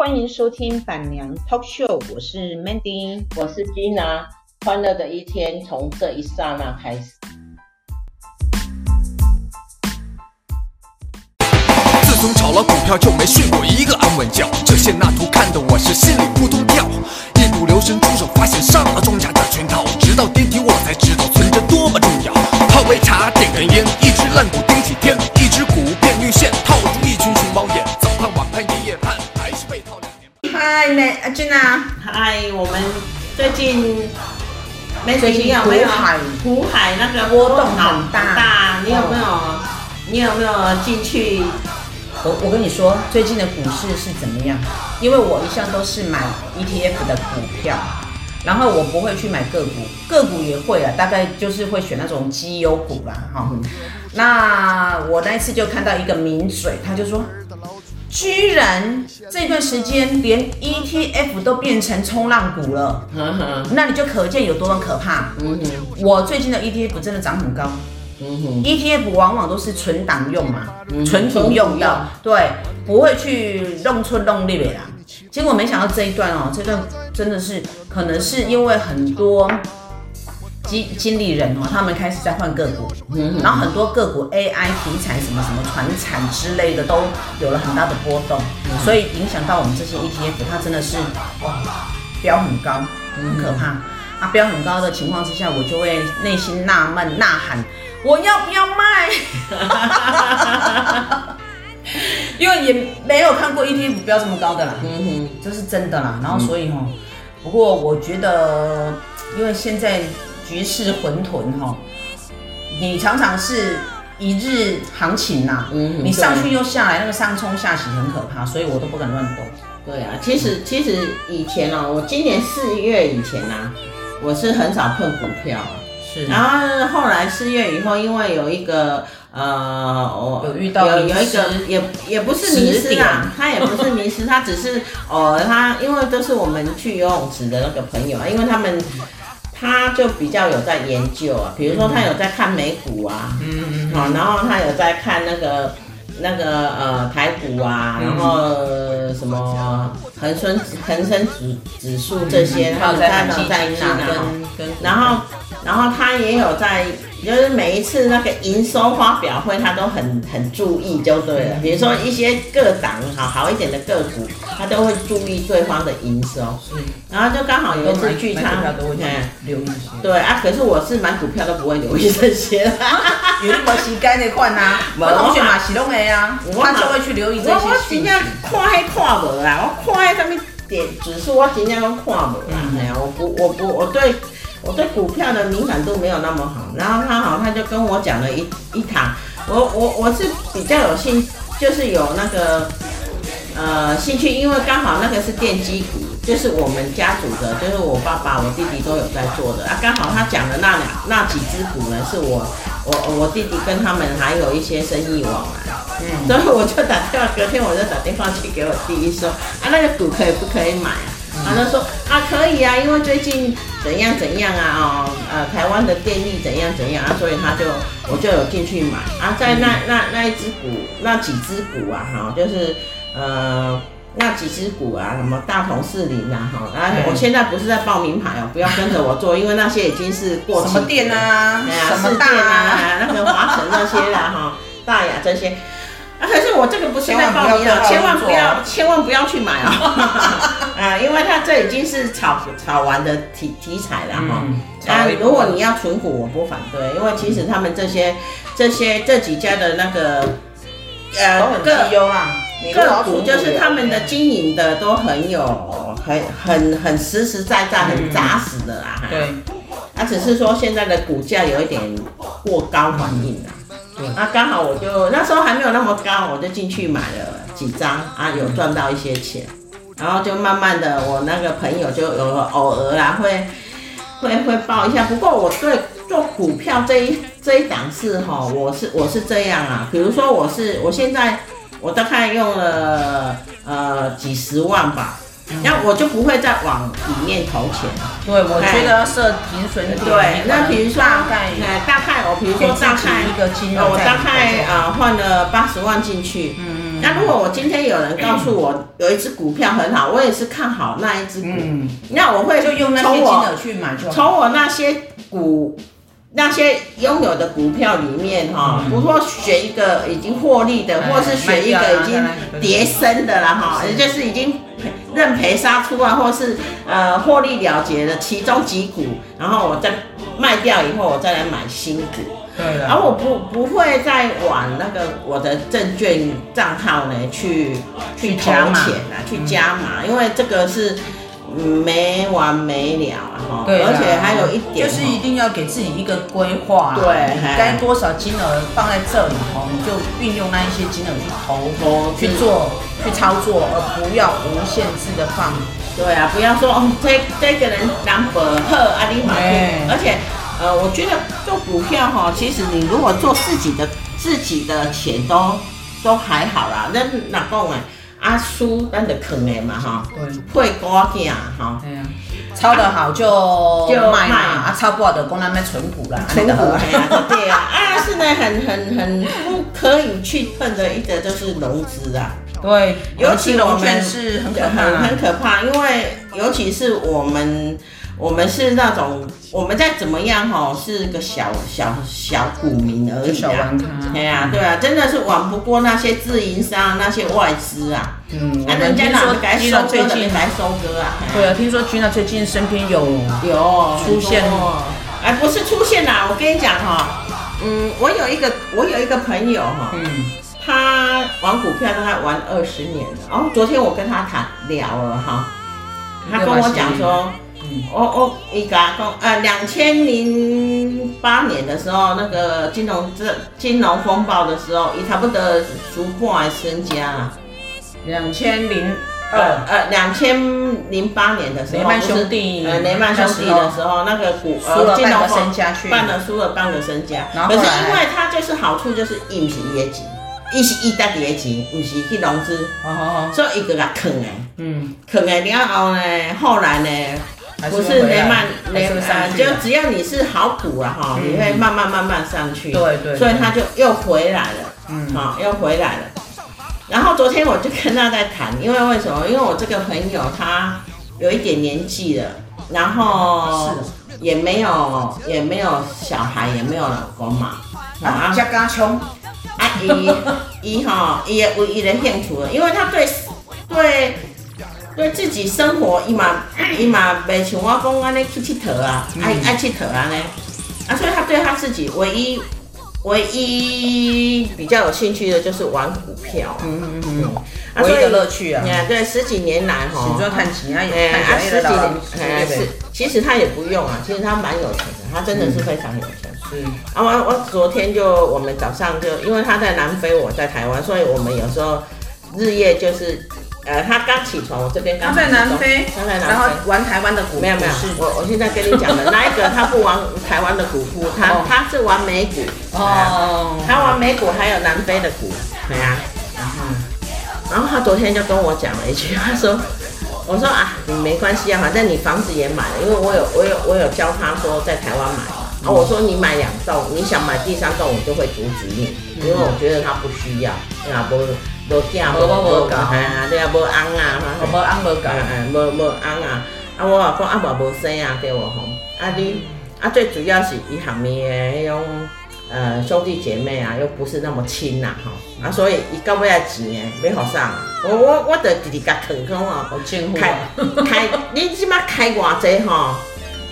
欢迎收听板娘 Talk Show，我是 Mandy，我是 Gina，欢乐的一天从这一刹那开始。自从炒了股票就没睡过一个安稳觉，这些那图看得我是心里扑通跳，一不留神出手发现上了庄家的圈套，直到跌停我才知道存折多么重要。泡杯茶，点根烟，一只烂股顶几天，阿君啊，嗨，我们最近没最近有没有股海湖海那个波动很大大，你有没有？你有没有进去？我我跟你说，最近的股市是怎么样？因为我一向都是买 ETF 的股票，然后我不会去买个股，个股也会啊，大概就是会选那种绩优股啦，哈、嗯。那我那一次就看到一个名嘴，他就说，居然这段时间连 ETF 都变成冲浪股了，那你就可见有多么可怕。我最近的 ETF 真的涨很高。ETF 往往都是存档用嘛，嗯存股用的，用对，不会去弄出弄利的啦。结果没想到这一段哦，这段真的是可能是因为很多经经理人哦，他们开始在换个股，嗯然后很多个股 AI 题材什么什么传产之类的都有了很大的波动，嗯所以影响到我们这些 ETF，它真的是哇飙很高，很可怕。啊，飙很高的情况之下，我就会内心纳闷呐喊。我要不要卖？因为也没有看过 ETF 飙这么高的啦，嗯哼，这是真的啦。然后所以哈，不过我觉得，因为现在局势混沌哈，你常常是一日行情呐，嗯你上去又下来，那个上冲下洗很可怕，所以我都不敢乱动。对啊，其实其实以前哦，我今年四月以前啊，我是很少碰股票啊。是，然后后来四月以后，因为有一个呃，我有遇到有有一个也也不是迷失啊，他也不是迷失，他只是哦，他因为都是我们去游泳池的那个朋友啊，因为他们他就比较有在研究啊，比如说他有在看美股啊，嗯嗯好，然后他有在看那个那个呃台股啊，然后、呃什么恒生恒生指指数这些，他有在看在在看啊，跟跟然后。然后他也有在，就是每一次那个营收发表会，他都很很注意，就对了。比如说一些个档好好一点的个股，他都会注意对方的营收。嗯，然后就刚好有一次聚餐，都会留意。对啊，可是我是买股票都不会留意这些，有那么时间的款啊，我同学嘛是拢会啊，他就会去留意这些我我真正看还看无啦，我看什么点指数，我尽量都看无啦。哎呀，我不我不我对。我对股票的敏感度没有那么好，然后他好，他就跟我讲了一一堂，我我我是比较有兴，就是有那个呃兴趣，因为刚好那个是电机股，就是我们家族的，就是我爸爸、我弟弟都有在做的啊。刚好他讲的那两那几只股呢，是我我我弟弟跟他们还有一些生意往来，嗯，所以我就打电话，隔天我就打电话去给我弟弟说，啊那个股可以不可以买啊？他就说啊可以啊，因为最近怎样怎样啊，哦，呃，台湾的电力怎样怎样啊，所以他就我就有进去买。啊，在那那那一只股，那几只股啊，哈，就是呃那几只股啊，什么大同世林啊，哈，然后我现在不是在报名牌哦，不要跟着我做，因为那些已经是过期什么电啊，哎呀，什么市电啊，那个华晨那些啦，哈，大雅这些。啊！可是我这个不是在报名啊，千万不要，千万不要去买啊！啊，因为它这已经是炒炒完的题题材了哈。啊，如果你要存股，我不反对，因为其实他们这些这些这几家的那个呃个个股，就是他们的经营的都很有很很很实实在在、很扎实的啦。对，啊，只是说现在的股价有一点过高反应了。那刚、好我就那时候还没有那么高，我就进去买了几张啊，有赚到一些钱，然后就慢慢的，我那个朋友就有偶尔啦会会会报一下。不过我对做股票这一这一档事哈，我是我是这样啊，比如说我是我现在我大概用了呃几十万吧。那我就不会再往里面投钱。对，我觉得要设停损点。对，那比如说大概，大概我比如说大概一个金额，我大概啊换了八十万进去，嗯嗯，那如果我今天有人告诉我有一只股票很好，我也是看好那一只股，嗯，那我会就用那些金额去买就。从我那些股。那些拥有的股票里面，哈，不说选一个已经获利的，或是选一个已经跌升的了，哈，也就是已经认赔杀出啊，或是呃获利了结的其中几股，然后我再卖掉以后，我再来买新股。对的。而我不不会再往那个我的证券账号呢去去投钱啊，去加码，因为这个是。没完没了哈，对，而且还有一点，就是一定要给自己一个规划，对，该多少金额放在这里头，你就运用那一些金额去投，投去做，去操作，而不要无限制的放。对啊，不要说哦，这这个人 number 赫阿里马而且呃，我觉得做股票哈，其实你如果做自己的自己的钱都都还好啦，那哪够哎？阿叔，咱就藏的嘛哈，会歌仔哈，抄得好就就卖嘛，啊抄不好就，供他们存股啦，存股 对啊，啊是呢，很很很不可以去碰的一个就是融资啊，对，尤其我们是很可怕，很可怕，因为尤其是我们。我们是那种，我们再怎么样哈，是个小小小股民而已啊。对啊，对啊，真的是玩不过那些自营商、那些外资啊。嗯。那人家说该收割的来收割啊。对啊，听说君娜最近身边有有出现，哎，不是出现啦，我跟你讲哈，嗯，我有一个我有一个朋友哈，嗯，他玩股票大概玩二十年了，然后昨天我跟他谈聊了哈，他跟我讲说。我我一个讲，呃，两千零八年的时候，那个金融这金融风暴的时候，伊差不多输破身家啊。两千零二。呃，两千零八年的时候，雷曼兄弟，呃，雷曼兄弟的时候，那个股呃金融身家去，办了输了半个身家。可是因为他就是好处就是一是业绩，一是一大叠钱，不是去融资，所以伊个个坑诶，嗯，坑哎然后呢，后来呢。不是雷曼雷曼，就只要你是好股啊哈，你会慢慢慢慢上去。对对。所以他就又回来了，嗯，好，又回来了。然后昨天我就跟他在谈，因为为什么？因为我这个朋友他有一点年纪了，然后也没有也没有小孩，也没有老公嘛，啊，家家穷，啊，伊伊哈，伊唯一的兴趣，因为他对对。对自己生活，伊嘛伊嘛袂像我讲安尼去佚佗啊，爱爱佚佗安尼，啊，所以他对他自己唯一唯一比较有兴趣的就是玩股票，嗯嗯嗯，唯一的乐趣啊，对，十几年来哈，喜欢看钱啊，哎，啊十几年，是，其实他也不用啊，其实他蛮有钱的，他真的是非常有钱，嗯，啊我我昨天就我们早上就因为他在南非，我在台湾，所以我们有时候日夜就是。呃，他刚起床，我这边刚。他在南非，他在南非，然后玩台湾的股。没有没有，我我现在跟你讲的，那一个他不玩台湾的股夫，他他是玩美股。哦。他玩美股，还有南非的股。对啊。然后，然后他昨天就跟我讲了一句，他说：“我说啊，你没关系啊，反正你房子也买了，因为我有我有我有教他说在台湾买嘛。然后我说你买两栋，你想买第三栋，我就会阻止你，因为我觉得他不需要，对啊不。”无囝无无够，哎呀，对啊，无翁啊，无翁无够，哎哎，无无翁啊，啊我话讲啊无无生啊，对无吼，啊你啊最主要是伊下面的迄种呃兄弟姐妹啊，又不是那么亲呐，吼，啊所以伊到尾啊钱诶，要互啥？我我我得直直甲坑坑哦，开开，你即马开偌济吼？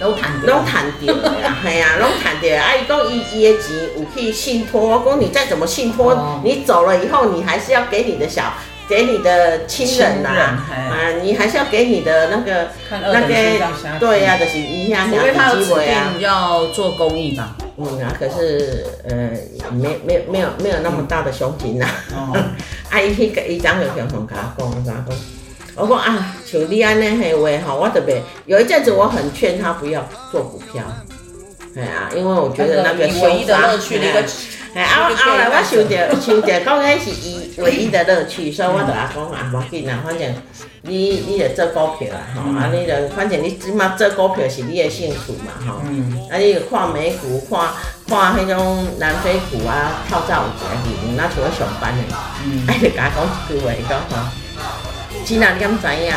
拢谈拢谈掉呀，系啊，拢谈掉。啊，伊讲伊伊的钱有去信托，我讲你再怎么信托，哦、你走了以后，你还是要给你的小，给你的亲人呐，啊，啊，你还是要给你的那个那个，对呀、啊，就是一下因为他有指定要做公益吧。嗯啊，可是呃，没没没有没有那么大的胸襟呐。哦，啊，伊迄个伊张有向同他讲，他讲。我说啊，像你安尼嘿话哈，我特别有一阵子我很劝他不要做股票，哎啊，因为我觉得那个唯一的乐趣，那个哎，啊，后来我想着想着，讲迄是伊唯一的乐趣，所以我就阿讲啊，无要紧啦，反正你你着做股票啦，吼，啊，你着反正你即马做股票是你的兴趣嘛，吼，啊，你着看美股，看看迄种南非股啊，透早有一个去，若像我上班的，啊，伊就甲我讲一句话，伊讲吼，真啊，你敢知影？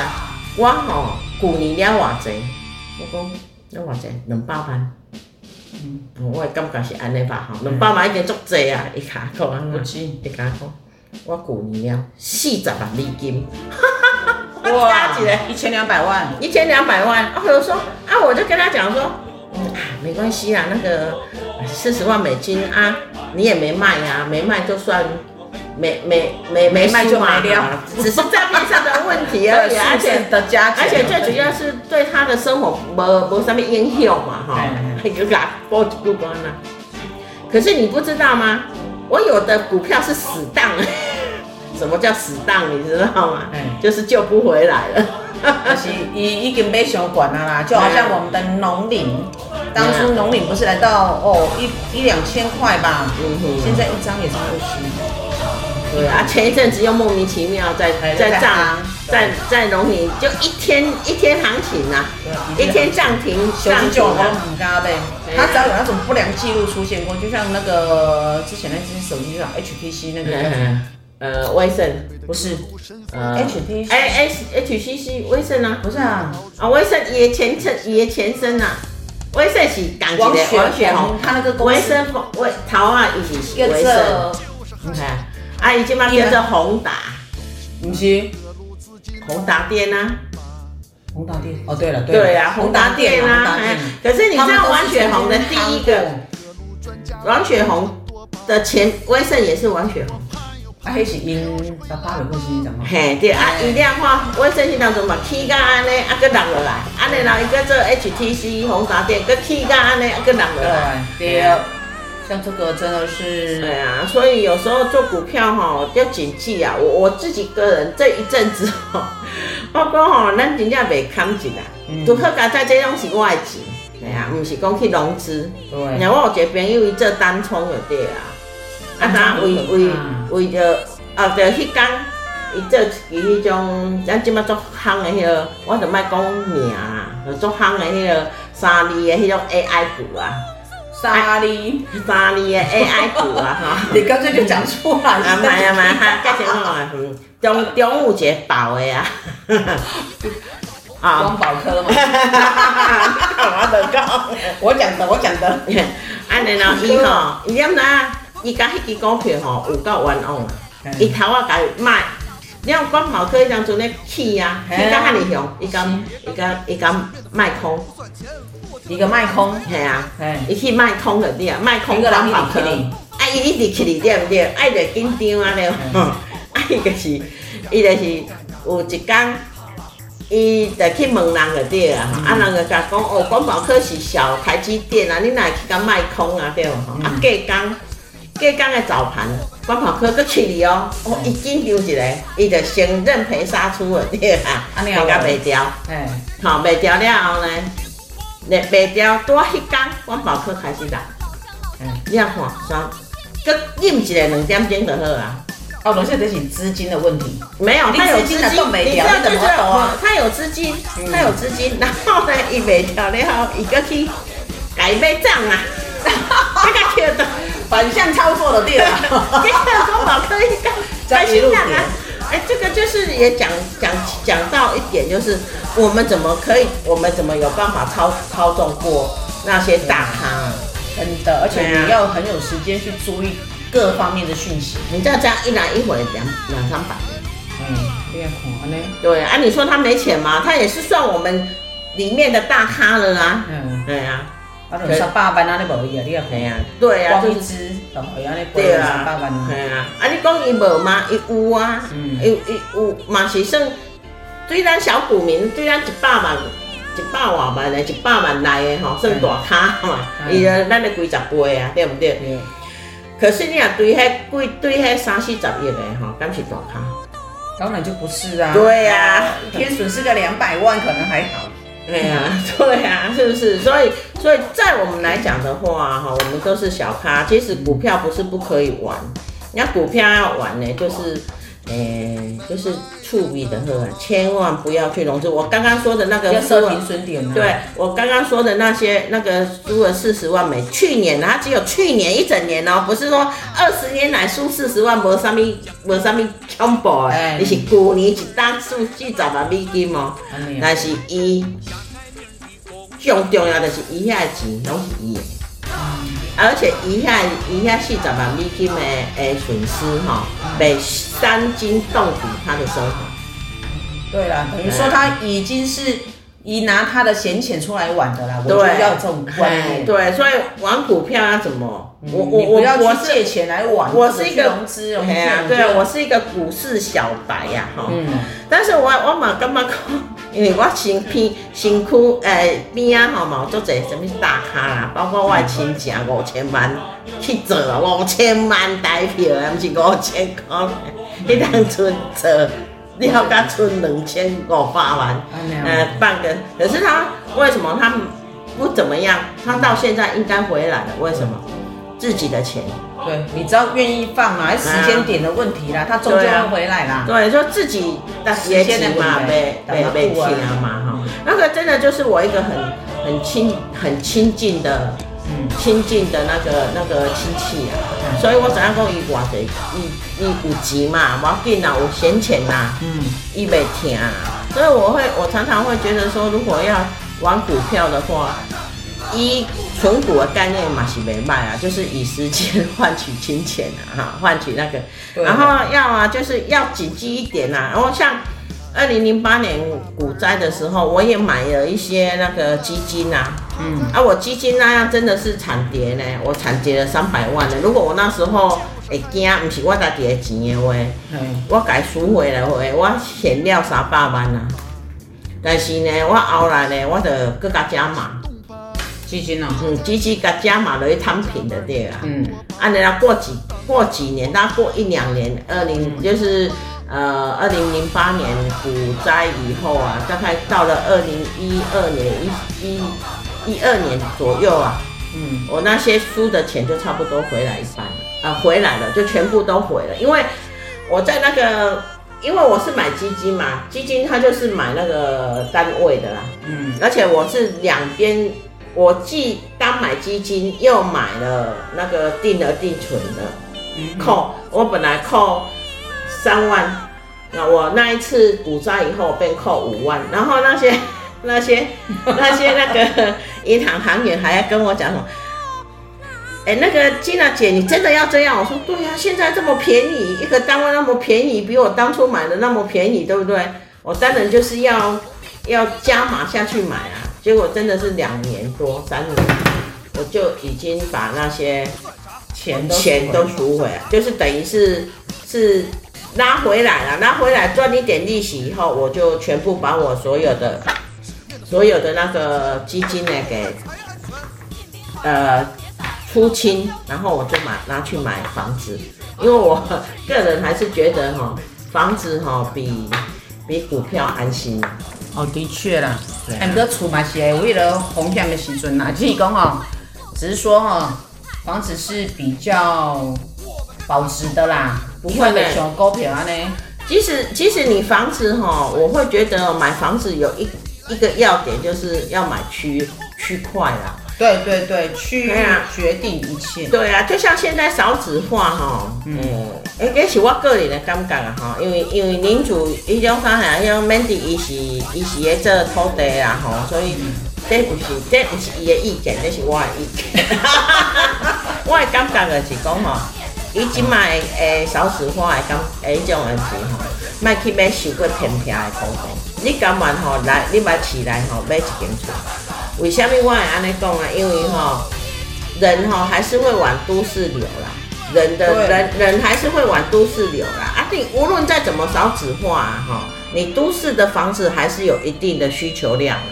我吼旧年了偌济，我讲了偌济，两百万。嗯，我的感觉是安尼吧，吼，两百万已经足济啊！伊甲我讲啊，不止，伊甲我讲，我旧年了四十万美金，哇，一千两百万，一千两百万。我就说啊，我就跟他讲说，嗯啊，没关系啊，那个四十万美金啊，你也没卖呀，没卖就算。没没没没卖就没了，只是账面上的问题而已，而且的加，而且最主要是对他的生活没没什么影响嘛，哈，就给他报不关了。可是你不知道吗？我有的股票是死档，什么叫死档？你知道吗？就是救不回来了，就是已已经被收管了啦，就好像我们的农林，当初农林不是来到哦一一两千块吧，现在一张也是二十。对啊，前一阵子又莫名其妙在在涨，在在农民就一天一天行情呐，一天涨停涨停啊，很高的。它只要有那种不良记录出现过，就像那个之前那只手机叫 HTC 那个，呃，威盛。不是，呃，HTC，哎 HTC 威盛啊，不是啊，啊威盛也前身也前身呐，威盛是港企的王雪红，他那个威盛威桃啊，一起是威盛，你看。啊，伊即马叫做宏达，不是？宏达电啊，宏达电哦，对了，对啊，宏达电啊，可是你知道王雪红的第一个，王雪红的前威盛也是王雪红，啊，迄是因爸爸的关系，怎么？嘿，对啊，伊量化威盛是当中嘛，起价安尼，啊，搁落落来，安尼然后伊搁做 HTC 宏达电，搁起价安尼，啊，搁落落来，对。像这个真的是，对啊，所以有时候做股票哈要谨记啊。我我自己个人这一阵子哈，我讲哈，咱真正袂看紧啦，都好加在这种是我的钱，对啊，毋是讲去融资。对，然后我有一个朋友伊做单冲就对啊，啊，他为为为着啊，就迄天伊做一迄种，咱即马做夯的迄个，我就卖讲名啊，就做夯的迄个三字的迄种 AI 股啊。三哩三哩的 AI 股啊，哈！你干脆就讲出来。啊，买啊买，哈，价钱好啊，嗯，中中午节保的啊，啊，光宝科嘛，我的讲，我讲的，我讲的，安尼咯，伊吼，伊点呐？伊甲迄支股票吼有够冤枉，伊头啊甲伊卖，你看光宝科迄阵阵咧起啊，起甲遐尼凶，伊敢伊敢伊敢卖空。一个卖空，系啊，伊去卖空的对啊，卖空光宝科，啊伊一直去哩。对不对？啊伊就紧张啊了，啊伊就是，伊就是有一天，伊就去问人个对啊，啊人个甲讲哦，光宝科是小台积电啊，你哪会去甲卖空啊对？啊隔工，隔工的早盘，光宝科佫去哩哦，哦一紧张一下，伊就先认赔杀出了对啊，啊。你个卖掉，哎，好卖掉了后呢？那卖掉多一天，光宝科开始啦。嗯，你看，啥？搁饮一个两点钟就好啊。哦，那现在是资金的问题。没有，他有资金，你知道就是他有资金，他有资金，然后呢，伊卖掉了后，伊搁去改买账啊。哈哈哈反向操作的对了。这个光宝科一个开始涨啊。哎，这个就是也讲讲讲到一点，就是我们怎么可以，我们怎么有办法操操纵过那些大咖？真的，而且你要很有时间去注意各方面的讯息。你这样这样一来一回两两三百，嗯，变狂呢？对啊，你说他没钱吗？他也是算我们里面的大咖了啦。嗯，对啊。啊，三百万啊，你无伊啊，你啊，系啊，对啊，光一支就系安尼，对啊，三百万，系啊，啊，你讲伊无吗？伊有啊，有伊有嘛是算对咱小股民，对咱一百万、一百外万的、一百万来的吼，算大咖嘛，伊个咱的几十倍啊，对不对？可是你啊，对迄贵对迄三四十亿的吼，敢是大咖？当然就不是啊。对啊，天损失个两百万可能还好。哎呀，对呀，是不是？所以，所以在我们来讲的话，哈，我们都是小咖。其实股票不是不可以玩，你要股票要玩呢，就是。哎、欸，就是处理的很，千万不要去融资。我刚刚说的那个，要设停损点。对，我刚刚说的那些，那个输了四十万美？去年它只有去年一整年哦，不是说二十年来输四十万没什么，没什么恐怖的，你是去年一单输四十万美金哦。但是伊最重要的是伊遐钱拢是伊的。而且一下一下四十万美金的诶损失哈，被伤筋动骨他的生活。对啦，等于说他已经是以拿他的闲钱出来玩的啦。对，我就要有这种观念。对，所以玩股票要怎么？我我我要去借钱来玩，我是一个融资融券。对，我是一个股市小白呀哈。嗯。但是我我嘛干嘛讲？因为我身边身躯诶边啊吼嘛，做者什么大咖啦，包括我的亲戚五千万去做五千万台票，啊，毋是五千块，迄当存做了甲存两千五百万，呃半个。可是他为什么他不怎么样？他到现在应该回来了，为什么？自己的钱。对，你只要愿意放嘛，还是时间点的问题啦，他终究会回来啦。对，就自己的时间嘛，被被被骗了嘛哈。那个真的就是我一个很很亲很亲近的，嗯，亲近的那个那个亲戚啊。所以我怎样讲伊偌济，伊伊有钱嘛，无要紧啦，有闲钱呐，嗯，伊袂听。所以我会，我常常会觉得说，如果要玩股票的话，一。存股的概念嘛是没卖啊，就是以时间换取金钱啊，哈，换取那个，然后要啊，就是要谨记一点呐、啊。然后像二零零八年股灾的时候，我也买了一些那个基金呐、啊，嗯，啊，我基金那样真的是惨跌呢，我惨跌了三百万呢。如果我那时候会惊，不是我家己的钱的话，嗯，我该赎回来话，我险了三百万啊。但是呢，我后来呢，我就更加加码。基金哦，嗯，基金加加码了一摊平的对啊，嗯，按照过几过几年，大概过一两年，二零就是呃二零零八年股灾以后啊，大概到了二零一二年一一一二年左右啊，嗯，我那些输的钱就差不多回来一半了，啊、呃，回来了，就全部都回了，因为我在那个，因为我是买基金嘛，基金它就是买那个单位的啦，嗯，而且我是两边。我既单买基金，又买了那个定额定存的，扣我本来扣三万，那我那一次股灾以后被扣五万，然后那些 那些那些那个银行行员还要跟我讲什么，哎，那个金娜姐，你真的要这样？我说对呀，现在这么便宜，一个单位那么便宜，比我当初买的那么便宜，对不对？我当然就是要要加码下去买啊。结果真的是两年多三年，我就已经把那些钱都钱都赎回来，就是等于是是拉回来了，拉回来赚一点利息以后，我就全部把我所有的所有的那个基金呢给呃出清，然后我就买拿去买房子，因为我个人还是觉得哈房子哈比比股票安心。哦，的确啦，很多厝嘛是为了风险的时阵啦，就是讲哦，只是说哈，房子是比较保值的啦，不会被像股票啊呢。其实其实你房子哈，我会觉得买房子有一一个要点，就是要买区区块啦。对对对，区域决定一切。对啊，就像现在少子化哈，嗯，哎、欸，这是我个人的感觉啊哈，因为因为领主伊种啥哈，像 Mandy 伊是伊是咧做土地啊吼，所以这不是这不是伊的意见，这是我的意见。我的感觉就是讲吼，伊即卖诶少子化的感诶一种问题吼，卖去买受过偏僻的土地，你甘愿吼来，你买起来吼买一间厝。为什么我会安尼讲？啊？因为哈，人哈还是会往都市流啦，人的人人还是会往都市流啦。啊，你无论再怎么少子化啊，哈，你都市的房子还是有一定的需求量啊。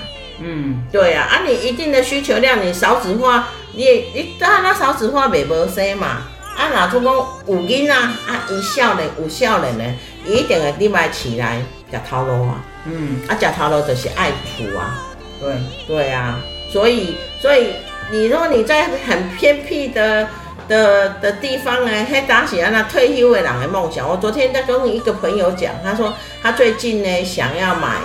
嗯，对啊，啊，你一定的需求量，你少子化，你你当然那少子化袂无生嘛。啊，哪出讲？有囡仔啊，伊少年有少年呢，一定会你买起来食头路啊。嗯，啊，食头路就是爱厝啊。对对啊，所以所以你说你在很偏僻的的的地方呢，黑打起来那退休的人的梦想。我昨天在跟一个朋友讲，他说他最近呢想要买，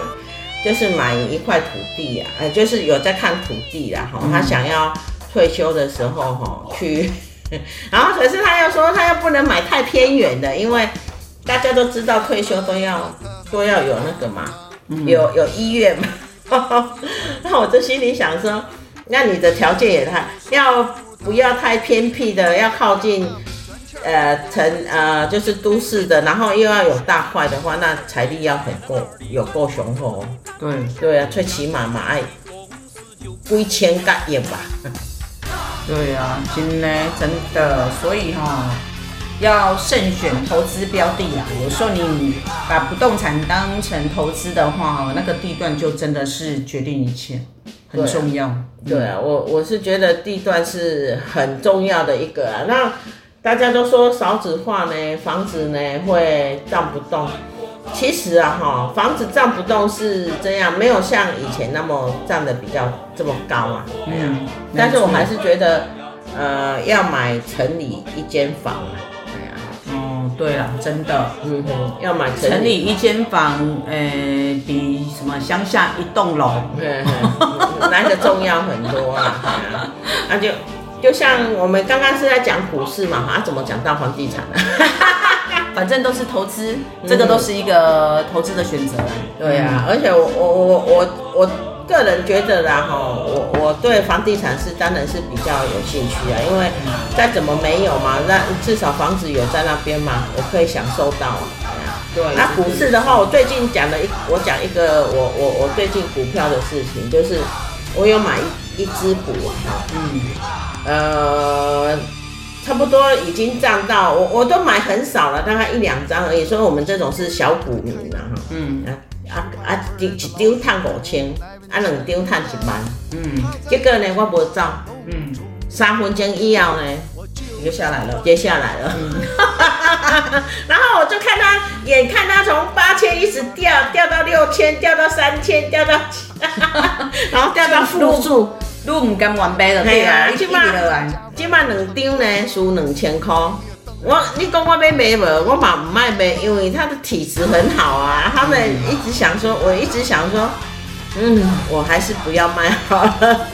就是买一块土地啊，呃，就是有在看土地啦哈，他想要退休的时候哈去，然后可是他又说他又不能买太偏远的，因为大家都知道退休都要都要有那个嘛，有有医院嘛。那我就心里想说，那你的条件也太要不要太偏僻的，要靠近呃城呃就是都市的，然后又要有大块的话，那财力要很够，有够雄厚。对对啊，最起码嘛爱几千个亿吧。对啊，真的真的，所以哈。要慎选投资标的啊！有时候你把不动产当成投资的话，那个地段就真的是决定一切，很重要。对啊，对啊，我我是觉得地段是很重要的一个啊。那大家都说少子化呢，房子呢会涨不动。其实啊，哈，房子涨不动是这样，没有像以前那么涨的比较这么高啊。嗯，但是我还是觉得，呃，要买城里一间房啊。对了，真的，嗯哼，要买城里，城里一间房，诶、欸，比什么乡下一栋楼，对，来的重要很多啊。那就就像我们刚刚是在讲股市嘛，啊，怎么讲到房地产呢？反正都是投资，这个都是一个投资的选择。对啊，而且我我我我我个人觉得啦，哈，我我对房地产是当然是比较有兴趣啊，因为再怎么没有嘛，那至少房子有在那边嘛，我可以享受到啊。对，那股市的话，我最近讲了一，我讲一个我我我最近股票的事情，就是我有买一一支股啊，嗯，呃。差不多已经涨到我，我都买很少了，大概一两张而已。所以我们这种是小股民了哈。嗯啊啊啊！一一张赚五千，啊两张赚一万。嗯，结果呢，我无走。嗯，三分钟以后呢，就下来了，跌下来了。嗯，然后我就看他，眼看他从八千一直掉，掉到六千，掉到三千，掉到，然后掉到负数。你唔甘完败了，对啊，你起码起码两张呢，输两千块。我你讲我要买无，我嘛唔卖卖，因为他的体质很好啊。他们一直想说，我一直想说，嗯，我还是不要卖好了。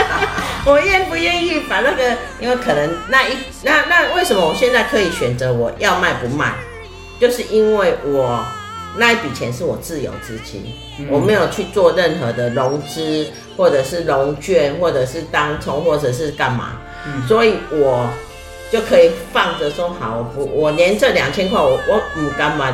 我愿不愿意把那个，因为可能那一那那为什么我现在可以选择我要卖不卖，就是因为我。那一笔钱是我自有资金，嗯、我没有去做任何的融资，或者是融券，或者是当冲，或者是干嘛，嗯、所以我就可以放着说好，我不，我连这两千块，我我唔敢买，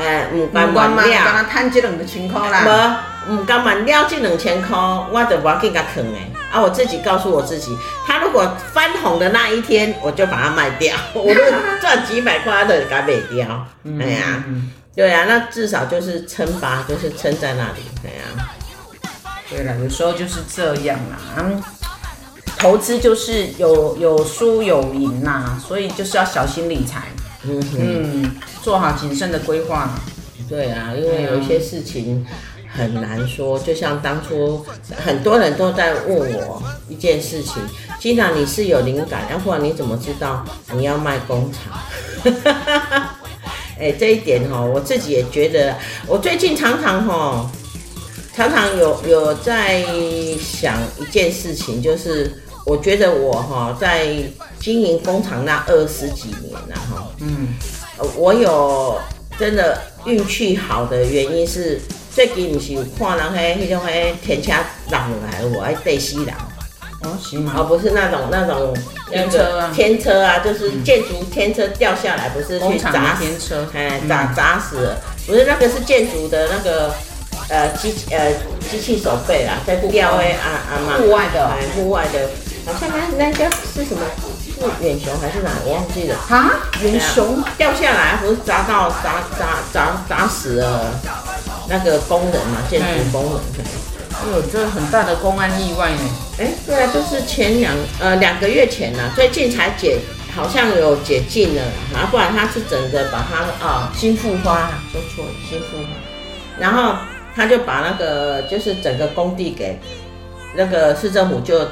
呃，唔敢买了，刚刚摊这两千块啦，无，唔敢买了这两千块，我就把它给它啃诶，啊，我自己告诉我自己，他如果翻红的那一天，我就把它卖掉，我就 赚几百块的给它卖掉，哎呀。对啊，那至少就是撑吧，就是撑在那里。对啊，对了，有时候就是这样啦。投资就是有有输有赢呐，所以就是要小心理财。嗯，做好谨慎的规划。对啊，因为有一些事情很难说。就像当初很多人都在问我一件事情：既然你是有灵感，要不然你怎么知道你要卖工厂？哎、这一点哈，我自己也觉得，我最近常常哈，常常有有在想一件事情，就是我觉得我哈在经营工厂那二十几年了哈，嗯，我有真的运气好的原因是，最近不是有看人迄迄种迄天车浪来，我爱对西人。哦，行吗？哦，不是那种那种天车啊，天车啊，就是建筑天车掉下来，不是去砸天车，哎，砸砸死了，不是那个是建筑的那个呃机呃机器手背啦，在吊哎啊啊嘛，户外的，哎户外的，好像那那叫是什么？是远雄还是哪？我忘记了啊，远雄掉下来，不是砸到砸砸砸砸死了那个工人嘛，建筑工人。哎呦这很大的公安意外呢。哎、欸，对啊，就是前两呃两个月前呢，最近才解，好像有解禁了，然后不然他是整个把它啊、哦、新复发，说错了，新复发。然后他就把那个就是整个工地给那个市政府就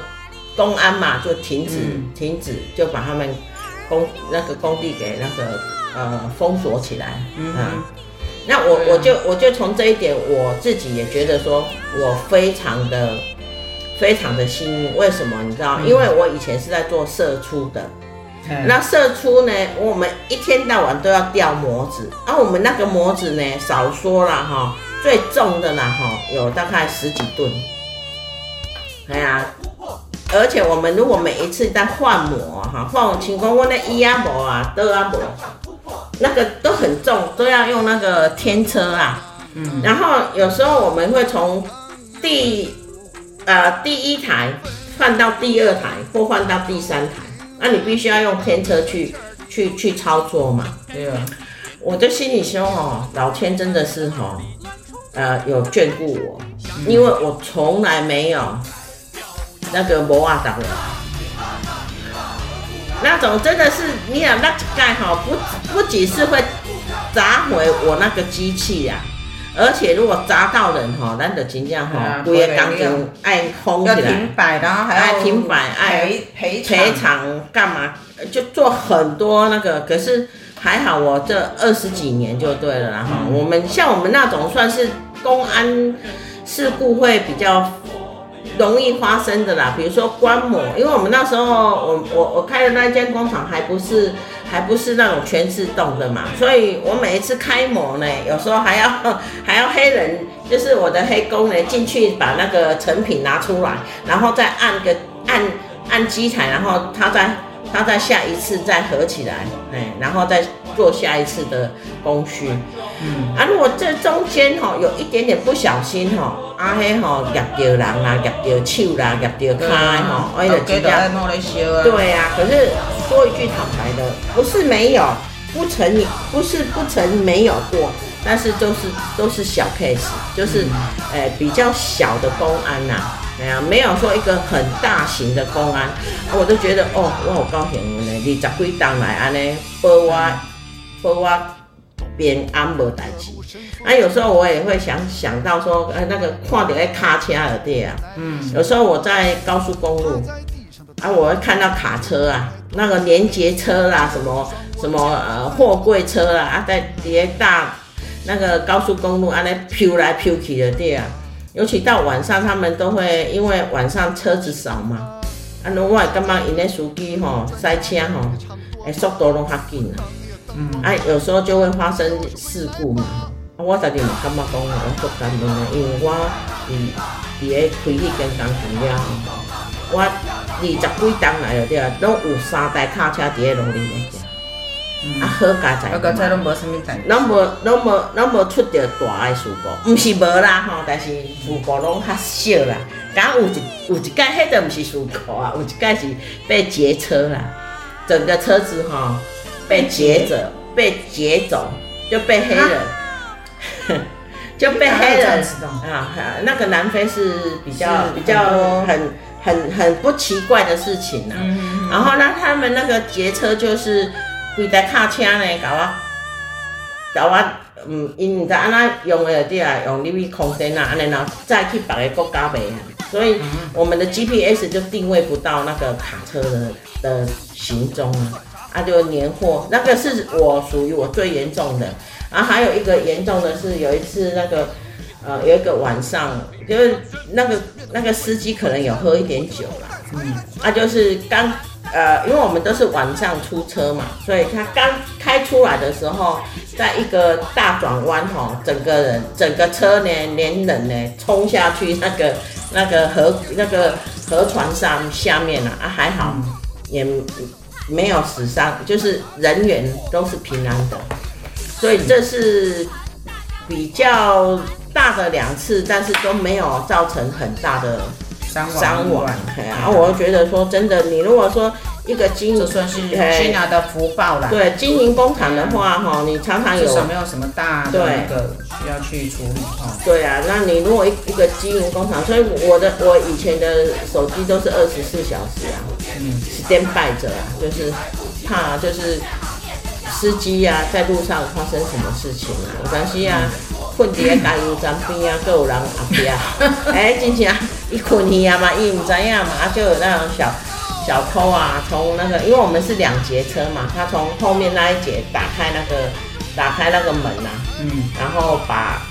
公安嘛，就停止、嗯、停止，就把他们工那个工地给那个呃封锁起来。嗯，嗯，那我、啊、我就我就从这一点，我自己也觉得说我非常的非常的幸运。为什么？你知道？嗯、因为我以前是在做社出的。那射出呢？我们一天到晚都要掉模子，而、啊、我们那个模子呢，少说了哈，最重的啦哈，有大概十几吨。哎呀，而且我们如果每一次在换膜哈，换情况，我那一压膜啊，都压膜，那个都很重，都要用那个天车啊。嗯。然后有时候我们会从第呃第一台换到第二台，或换到第三台。那、啊、你必须要用天车去去去操作嘛？对啊，我的心里说哦，老天真的是哈，呃，有眷顾我，因为我从来没有那个磨啊打的，那种真的是你想那盖好不不仅是会砸毁我那个机器呀、啊。而且如果砸到人哈，咱就真正哈，规个工程爱封起来，要停摆，然后还要停摆，爱赔赔偿干嘛？就做很多那个。可是还好，我这二十几年就对了啦哈。我们像我们那种算是公安事故会比较容易发生的啦，比如说关模，因为我们那时候我我我开的那间工厂还不是。还不是那种全自动的嘛，所以我每一次开模呢，有时候还要 还要黑人，就是我的黑工呢进去把那个成品拿出来，然后再按个按按机台，然后他再他再下一次再合起来，哎，然后再做下一次的工序。嗯，啊，如果这中间哈有一点点不小心哈，啊黑吼夹到人啦，夹到手啦，夹到脚哈，哎呀。对呀，可是。说一句坦白的，不是没有，不曾不是不曾没有过，但是都是都是小 case，就是，呃，比较小的公安呐，哎呀，没有说一个很大型的公安，我都觉得哦，我好高兴呢，二十几当来安尼保我保我平安无代志。啊，有时候我也会想想到说，呃，那个看到那卡车的对啊，嗯，有时候我在高速公路。啊，我会看到卡车啊，那个连接车啦，什么什么呃货柜车啦，啊在叠大那个高速公路啊那飘来飘去的对啊，尤其到晚上，他们都会因为晚上车子少嘛，啊，我也感觉因咧司机吼塞车吼，诶速度拢较紧啊，嗯，啊有时候就会发生事故嘛，啊我家己嘛感觉讲我做干部呢，因为我伫伫咧开迄间工厂了，我。二十几档来了对啊，拢有三台卡车伫咧路里面，啊好佳哉，好佳哉拢无啥物代，拢无拢无拢无出着大诶事故，毋是无啦吼，但是事故拢较少啦。敢有一有一届迄个毋是事故啊，有一届是被劫车啦，整个车子吼被劫走，被劫走，就被黑人，就被黑人。啊，那个南非是比较比较很。很很不奇怪的事情呐、啊，然后呢，他们那个劫车就是规台卡车呢，搞啊搞啊，嗯，因唔知安怎用的对啊，用入去空间啊，安尼然后再去别个国家卖啊，所以我们的 GPS 就定位不到那个卡车的的行踪啊，啊就年货，那个是我属于我最严重的，然后还有一个严重的是有一次那个。呃，有一个晚上，就是那个那个司机可能有喝一点酒啦，嗯，啊，就是刚，呃，因为我们都是晚上出车嘛，所以他刚开出来的时候，在一个大转弯哈，整个人整个车呢，连人呢冲下去那个那个河那个河床上下面了啊，还好也没有死伤，就是人员都是平安的，所以这是比较。大的两次，但是都没有造成很大的伤亡。然后我觉得说，真的，你如果说一个经营，算是新拿的福报啦。对，经营工厂的话，哈，你常常有至少没有什么大的那个需要去处理哈。对啊，那你如果一一个经营工厂，所以我的我以前的手机都是二十四小时啊，嗯，是 standby 着啊，就是怕就是。司机啊，在路上发生什么事情啊？有关系啊，困在加油站边啊，各有人后边，哎、欸，真正一困去啊嘛，伊唔知影嘛，就有那种小小偷啊，从那个，因为我们是两节车嘛，他从后面那一节打开那个打开那个门呐、啊，嗯，然后把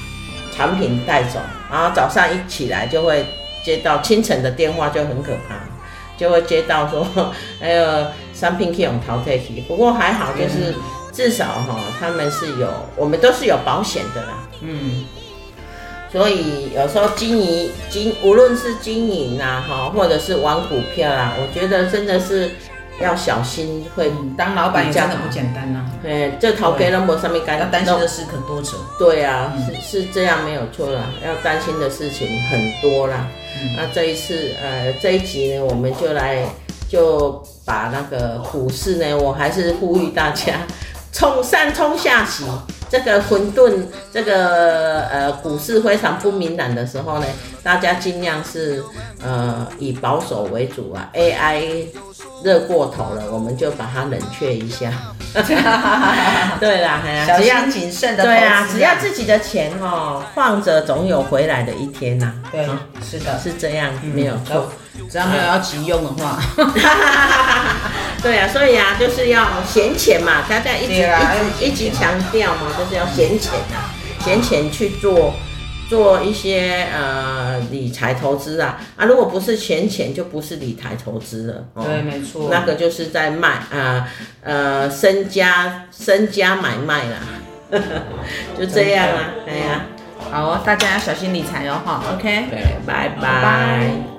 产品带走，然后早上一起来就会接到清晨的电话，就很可怕，就会接到说，还有商品可以用淘汰去，不过还好，就是至少哈，他们是有，我们都是有保险的啦，嗯。所以有时候经营经，无论是经营啊，哈，或者是玩股票啊，我觉得真的是要小心，会当老板也真的不简单呐、啊。对，这头给了我上面干，要担心的事可多着。对啊，嗯、是是这样没有错啦，要担心的事情很多啦。嗯、那这一次，呃，这一集呢，我们就来就把那个股市呢，我还是呼吁大家冲上冲下洗。这个混沌，这个呃股市非常不明朗的时候呢，大家尽量是呃以保守为主啊。AI 热过头了，我们就把它冷却一下。对啦，小心谨慎的。对啊，只要自己的钱哦放着，总有回来的一天呐、啊。对，是的，是这样，没有错。只要没有要急用的话。对啊，所以啊，就是要闲钱嘛，大家一直、啊、一直一直强调嘛，就是要闲钱啊，闲钱去做做一些呃理财投资啊。啊，如果不是闲钱，就不是理财投资了。哦、对，没错，那个就是在卖啊呃，呃身家身家买卖啦，就这样啊，哎呀，好哦，大家要小心理财哦哈，OK，对，拜拜。